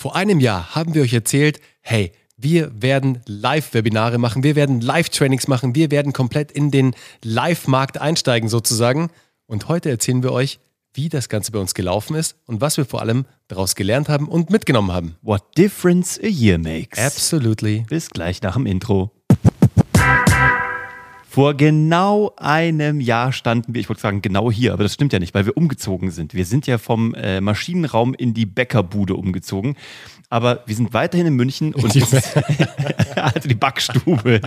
Vor einem Jahr haben wir euch erzählt, hey, wir werden Live-Webinare machen, wir werden Live-Trainings machen, wir werden komplett in den Live-Markt einsteigen sozusagen. Und heute erzählen wir euch, wie das Ganze bei uns gelaufen ist und was wir vor allem daraus gelernt haben und mitgenommen haben. What difference a year makes. Absolutely. Bis gleich nach dem Intro. Vor genau einem Jahr standen wir, ich wollte sagen genau hier, aber das stimmt ja nicht, weil wir umgezogen sind. Wir sind ja vom äh, Maschinenraum in die Bäckerbude umgezogen. Aber wir sind weiterhin in München und Die- also die Backstube.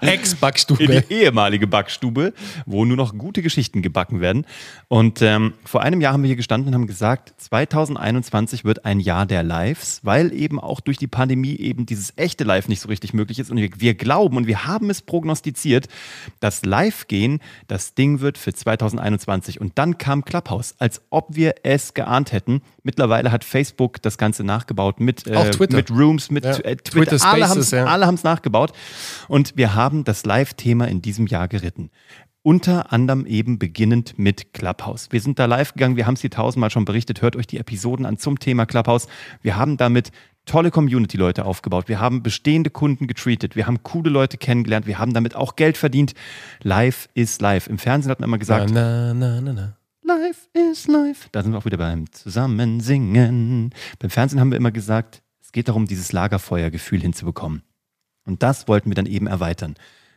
Ex-Backstube. Die ehemalige Backstube, wo nur noch gute Geschichten gebacken werden. Und ähm, vor einem Jahr haben wir hier gestanden und haben gesagt, 2021 wird ein Jahr der Lives, weil eben auch durch die Pandemie eben dieses echte Live nicht so richtig möglich ist. Und wir, wir glauben und wir haben es prognostiziert, dass Live-Gehen das Ding wird für 2021. Und dann kam Clubhouse, als ob wir es geahnt hätten. Mittlerweile hat Facebook das Ganze nachgebaut mit, äh, Auch Twitter. mit Rooms, mit Ja. äh, Twitter. Twitter alle Spaces, haben ja. alle haben es nachgebaut. Und wir haben das Live-Thema in diesem Jahr geritten. Unter anderem eben beginnend mit Clubhouse. Wir sind da live gegangen, wir haben es hier tausendmal schon berichtet, hört euch die Episoden an zum Thema Clubhouse. Wir haben damit tolle Community-Leute aufgebaut. Wir haben bestehende Kunden getreatet. Wir haben coole Leute kennengelernt. Wir haben damit auch Geld verdient. Live ist live. Im Fernsehen hat man immer gesagt, na, na, na, na. Life is life. Da sind wir auch wieder beim Zusammensingen. Beim Fernsehen haben wir immer gesagt, es geht darum, dieses Lagerfeuergefühl hinzubekommen. Und das wollten wir dann eben erweitern.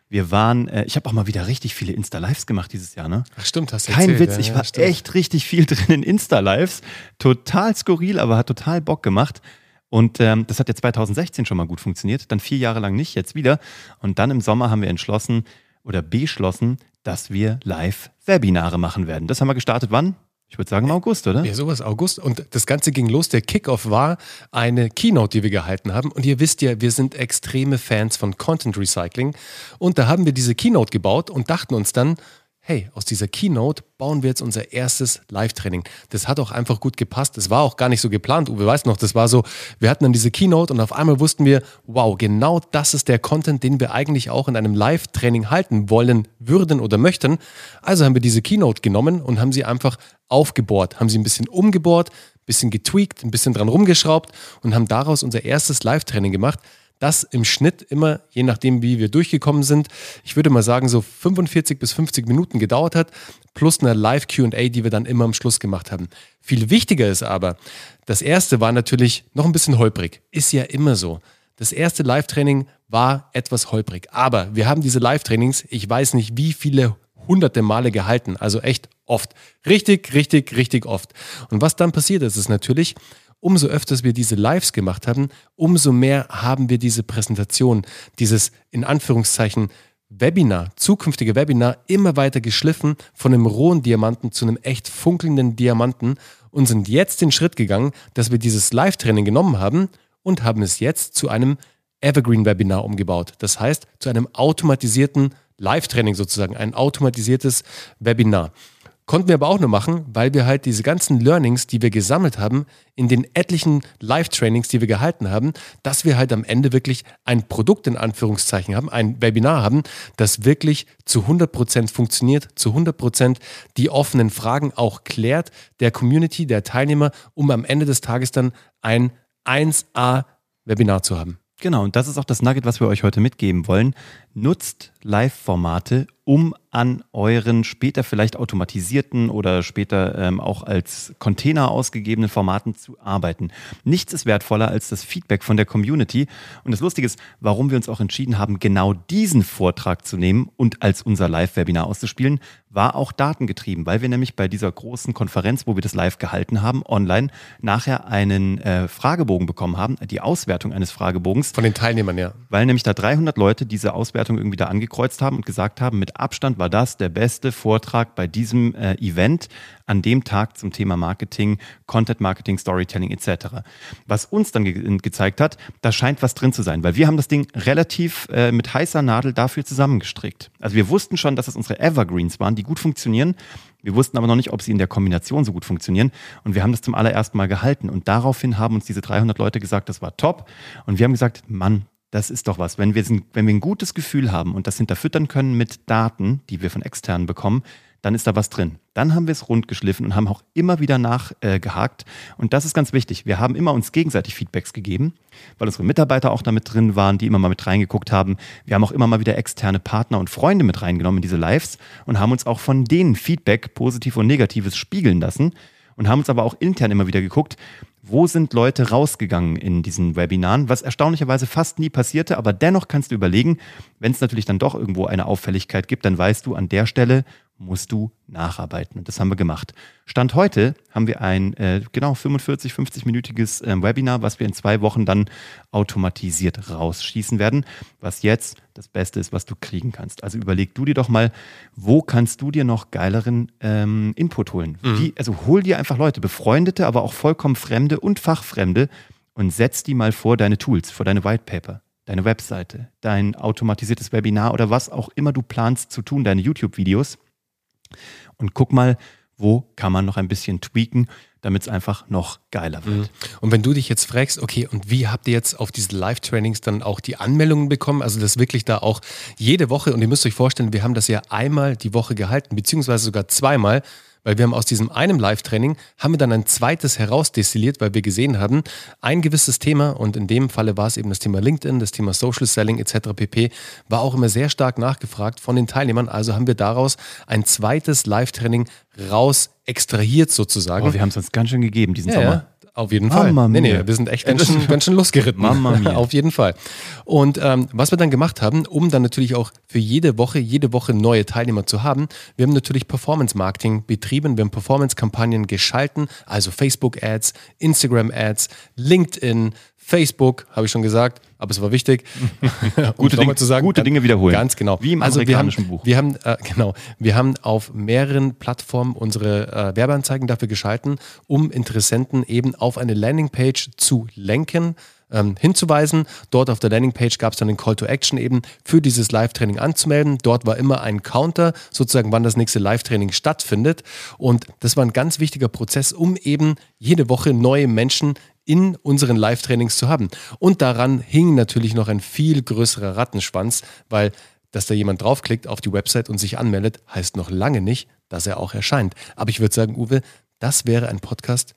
Wir waren, äh, ich habe auch mal wieder richtig viele Insta-Lives gemacht dieses Jahr, ne? Ach stimmt, hast du Kein erzählt. Witz, ja, ich ja, war stimmt. echt richtig viel drin in Insta-Lives. Total skurril, aber hat total Bock gemacht. Und ähm, das hat ja 2016 schon mal gut funktioniert, dann vier Jahre lang nicht, jetzt wieder. Und dann im Sommer haben wir entschlossen oder beschlossen, dass wir Live-Webinare machen werden. Das haben wir gestartet wann? Ich würde sagen im August, oder? Ja, sowas, August. Und das Ganze ging los. Der Kickoff war eine Keynote, die wir gehalten haben. Und ihr wisst ja, wir sind extreme Fans von Content Recycling. Und da haben wir diese Keynote gebaut und dachten uns dann, hey, aus dieser Keynote bauen wir jetzt unser erstes Live-Training. Das hat auch einfach gut gepasst. Das war auch gar nicht so geplant. Uwe weiß noch, das war so, wir hatten dann diese Keynote und auf einmal wussten wir, wow, genau das ist der Content, den wir eigentlich auch in einem Live-Training halten wollen, würden oder möchten. Also haben wir diese Keynote genommen und haben sie einfach aufgebohrt, haben sie ein bisschen umgebohrt, ein bisschen getweakt, ein bisschen dran rumgeschraubt und haben daraus unser erstes Live-Training gemacht. Das im Schnitt immer, je nachdem, wie wir durchgekommen sind, ich würde mal sagen, so 45 bis 50 Minuten gedauert hat, plus eine Live-QA, die wir dann immer am Schluss gemacht haben. Viel wichtiger ist aber, das erste war natürlich noch ein bisschen holprig. Ist ja immer so. Das erste Live-Training war etwas holprig. Aber wir haben diese Live-Trainings, ich weiß nicht, wie viele hunderte Male gehalten. Also echt oft. Richtig, richtig, richtig oft. Und was dann passiert ist, ist natürlich, umso öfters wir diese Lives gemacht haben, umso mehr haben wir diese Präsentation, dieses in Anführungszeichen Webinar, zukünftige Webinar immer weiter geschliffen von einem rohen Diamanten zu einem echt funkelnden Diamanten und sind jetzt den Schritt gegangen, dass wir dieses Live-Training genommen haben und haben es jetzt zu einem Evergreen-Webinar umgebaut. Das heißt, zu einem automatisierten Live-Training sozusagen, ein automatisiertes Webinar. Konnten wir aber auch nur machen, weil wir halt diese ganzen Learnings, die wir gesammelt haben, in den etlichen Live-Trainings, die wir gehalten haben, dass wir halt am Ende wirklich ein Produkt in Anführungszeichen haben, ein Webinar haben, das wirklich zu 100% funktioniert, zu 100% die offenen Fragen auch klärt, der Community, der Teilnehmer, um am Ende des Tages dann ein 1A-Webinar zu haben. Genau, und das ist auch das Nugget, was wir euch heute mitgeben wollen. Nutzt Live-Formate, um an euren später vielleicht automatisierten oder später ähm, auch als Container ausgegebenen Formaten zu arbeiten. Nichts ist wertvoller als das Feedback von der Community. Und das Lustige ist, warum wir uns auch entschieden haben, genau diesen Vortrag zu nehmen und als unser Live-Webinar auszuspielen, war auch datengetrieben, weil wir nämlich bei dieser großen Konferenz, wo wir das live gehalten haben, online, nachher einen äh, Fragebogen bekommen haben, die Auswertung eines Fragebogens, Von den Teilnehmern, ja. Weil nämlich da 300 Leute diese Auswertung irgendwie da angekreuzt haben und gesagt haben, mit Abstand war das der beste Vortrag bei diesem äh, Event an dem Tag zum Thema Marketing, Content Marketing, Storytelling etc. Was uns dann ge gezeigt hat, da scheint was drin zu sein, weil wir haben das Ding relativ äh, mit heißer Nadel dafür zusammengestrickt. Also wir wussten schon, dass es unsere Evergreens waren, die gut funktionieren. Wir wussten aber noch nicht, ob sie in der Kombination so gut funktionieren. Und wir haben das zum allerersten Mal gehalten. Und daraufhin haben uns diese 300 Leute gesagt, das war top. Und wir haben gesagt, Mann, das ist doch was. Wenn wir, wenn wir ein gutes Gefühl haben und das hinterfüttern können mit Daten, die wir von externen bekommen, dann ist da was drin. Dann haben wir es rund geschliffen und haben auch immer wieder nachgehakt. Äh, und das ist ganz wichtig. Wir haben immer uns gegenseitig Feedbacks gegeben, weil unsere Mitarbeiter auch damit drin waren, die immer mal mit reingeguckt haben. Wir haben auch immer mal wieder externe Partner und Freunde mit reingenommen in diese Lives und haben uns auch von denen Feedback, positiv und negatives, spiegeln lassen und haben uns aber auch intern immer wieder geguckt, wo sind Leute rausgegangen in diesen Webinaren, was erstaunlicherweise fast nie passierte, aber dennoch kannst du überlegen, wenn es natürlich dann doch irgendwo eine Auffälligkeit gibt, dann weißt du an der Stelle, musst du nacharbeiten. Und das haben wir gemacht. Stand heute haben wir ein äh, genau 45, 50-minütiges äh, Webinar, was wir in zwei Wochen dann automatisiert rausschießen werden, was jetzt das Beste ist, was du kriegen kannst. Also überleg du dir doch mal, wo kannst du dir noch geileren ähm, Input holen? Mhm. Wie, also hol dir einfach Leute, befreundete, aber auch vollkommen Fremde und Fachfremde und setz die mal vor deine Tools, vor deine White Paper deine Webseite, dein automatisiertes Webinar oder was auch immer du planst zu tun, deine YouTube-Videos und guck mal, wo kann man noch ein bisschen tweaken, damit es einfach noch geiler wird. Mhm. Und wenn du dich jetzt fragst, okay, und wie habt ihr jetzt auf diese Live-Trainings dann auch die Anmeldungen bekommen? Also das wirklich da auch jede Woche, und ihr müsst euch vorstellen, wir haben das ja einmal die Woche gehalten, beziehungsweise sogar zweimal weil wir haben aus diesem einem Live-Training, haben wir dann ein zweites herausdestilliert, weil wir gesehen haben, ein gewisses Thema, und in dem Falle war es eben das Thema LinkedIn, das Thema Social Selling etc. pp., war auch immer sehr stark nachgefragt von den Teilnehmern. Also haben wir daraus ein zweites Live-Training raus extrahiert sozusagen. Oh, wir haben es uns ganz schön gegeben diesen ja, Sommer. Ja. Auf jeden Fall. Mama nee, nee, wir sind echt ganz schön, ganz schön losgeritten. Mama mia. Auf jeden Fall. Und ähm, was wir dann gemacht haben, um dann natürlich auch für jede Woche, jede Woche neue Teilnehmer zu haben, wir haben natürlich Performance Marketing betrieben, wir haben Performance-Kampagnen geschalten, also Facebook-Ads, Instagram-Ads, LinkedIn, Facebook, habe ich schon gesagt, aber es war wichtig, gute, Dinge, zu sagen, gute Dinge wiederholen. Ganz genau. Wie im also amerikanischen wir haben, Buch. Wir haben, äh, genau, wir haben auf mehreren Plattformen unsere äh, Werbeanzeigen dafür geschalten, um Interessenten eben auf eine Landingpage zu lenken, ähm, hinzuweisen. Dort auf der Landingpage gab es dann den Call to Action eben für dieses Live-Training anzumelden. Dort war immer ein Counter, sozusagen, wann das nächste Live-Training stattfindet. Und das war ein ganz wichtiger Prozess, um eben jede Woche neue Menschen in unseren Live-Trainings zu haben. Und daran hing natürlich noch ein viel größerer Rattenschwanz, weil dass da jemand draufklickt auf die Website und sich anmeldet, heißt noch lange nicht, dass er auch erscheint. Aber ich würde sagen, Uwe, das wäre ein Podcast,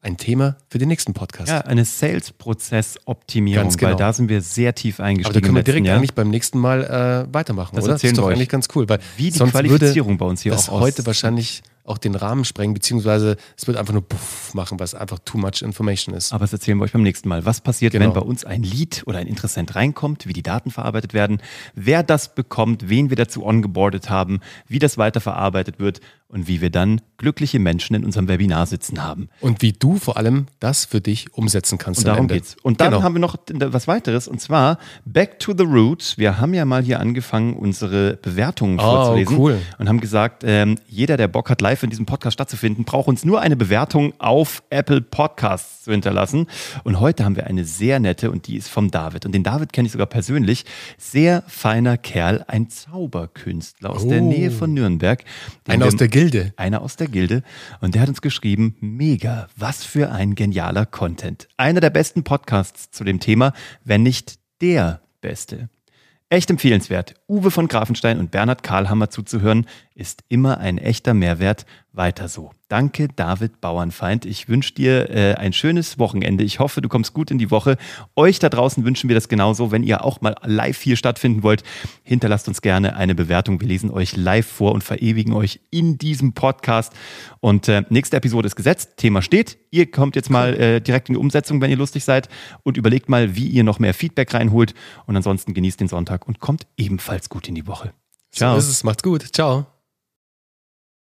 ein Thema für den nächsten Podcast. Ja, eine Sales-Prozess-Optimierung, genau. weil da sind wir sehr tief eingestiegen. Aber da können wir direkt Jahr. eigentlich beim nächsten Mal äh, weitermachen, das oder? Das ist doch euch. eigentlich ganz cool, weil wie die Qualifizierung bei uns hier das auch heute wahrscheinlich auch den Rahmen sprengen, beziehungsweise es wird einfach nur puff machen, was einfach too much information ist. Aber das erzählen wir euch beim nächsten Mal. Was passiert, genau. wenn bei uns ein Lead oder ein Interessent reinkommt, wie die Daten verarbeitet werden, wer das bekommt, wen wir dazu ongeboardet haben, wie das weiterverarbeitet wird und wie wir dann glückliche Menschen in unserem Webinar sitzen haben. Und wie du vor allem das für dich umsetzen kannst. Und darum geht's. Und dann genau. haben wir noch was weiteres und zwar Back to the Roots. Wir haben ja mal hier angefangen, unsere Bewertungen oh, vorzulesen cool. und haben gesagt, ähm, jeder, der Bock hat, live live in diesem Podcast stattzufinden, braucht uns nur eine Bewertung auf Apple Podcasts zu hinterlassen. Und heute haben wir eine sehr nette und die ist vom David. Und den David kenne ich sogar persönlich. Sehr feiner Kerl, ein Zauberkünstler aus oh. der Nähe von Nürnberg. Einer aus der Gilde. Einer aus der Gilde. Und der hat uns geschrieben, mega, was für ein genialer Content. Einer der besten Podcasts zu dem Thema, wenn nicht der beste. Echt empfehlenswert. Uwe von Grafenstein und Bernhard Karlhammer zuzuhören, ist immer ein echter Mehrwert. Weiter so. Danke, David Bauernfeind. Ich wünsche dir äh, ein schönes Wochenende. Ich hoffe, du kommst gut in die Woche. Euch da draußen wünschen wir das genauso. Wenn ihr auch mal live hier stattfinden wollt, hinterlasst uns gerne eine Bewertung. Wir lesen euch live vor und verewigen euch in diesem Podcast. Und äh, nächste Episode ist gesetzt. Thema steht. Ihr kommt jetzt mal äh, direkt in die Umsetzung, wenn ihr lustig seid und überlegt mal, wie ihr noch mehr Feedback reinholt. Und ansonsten genießt den Sonntag und kommt ebenfalls gut in die Woche. Ciao. So ist es. Macht's gut. Ciao.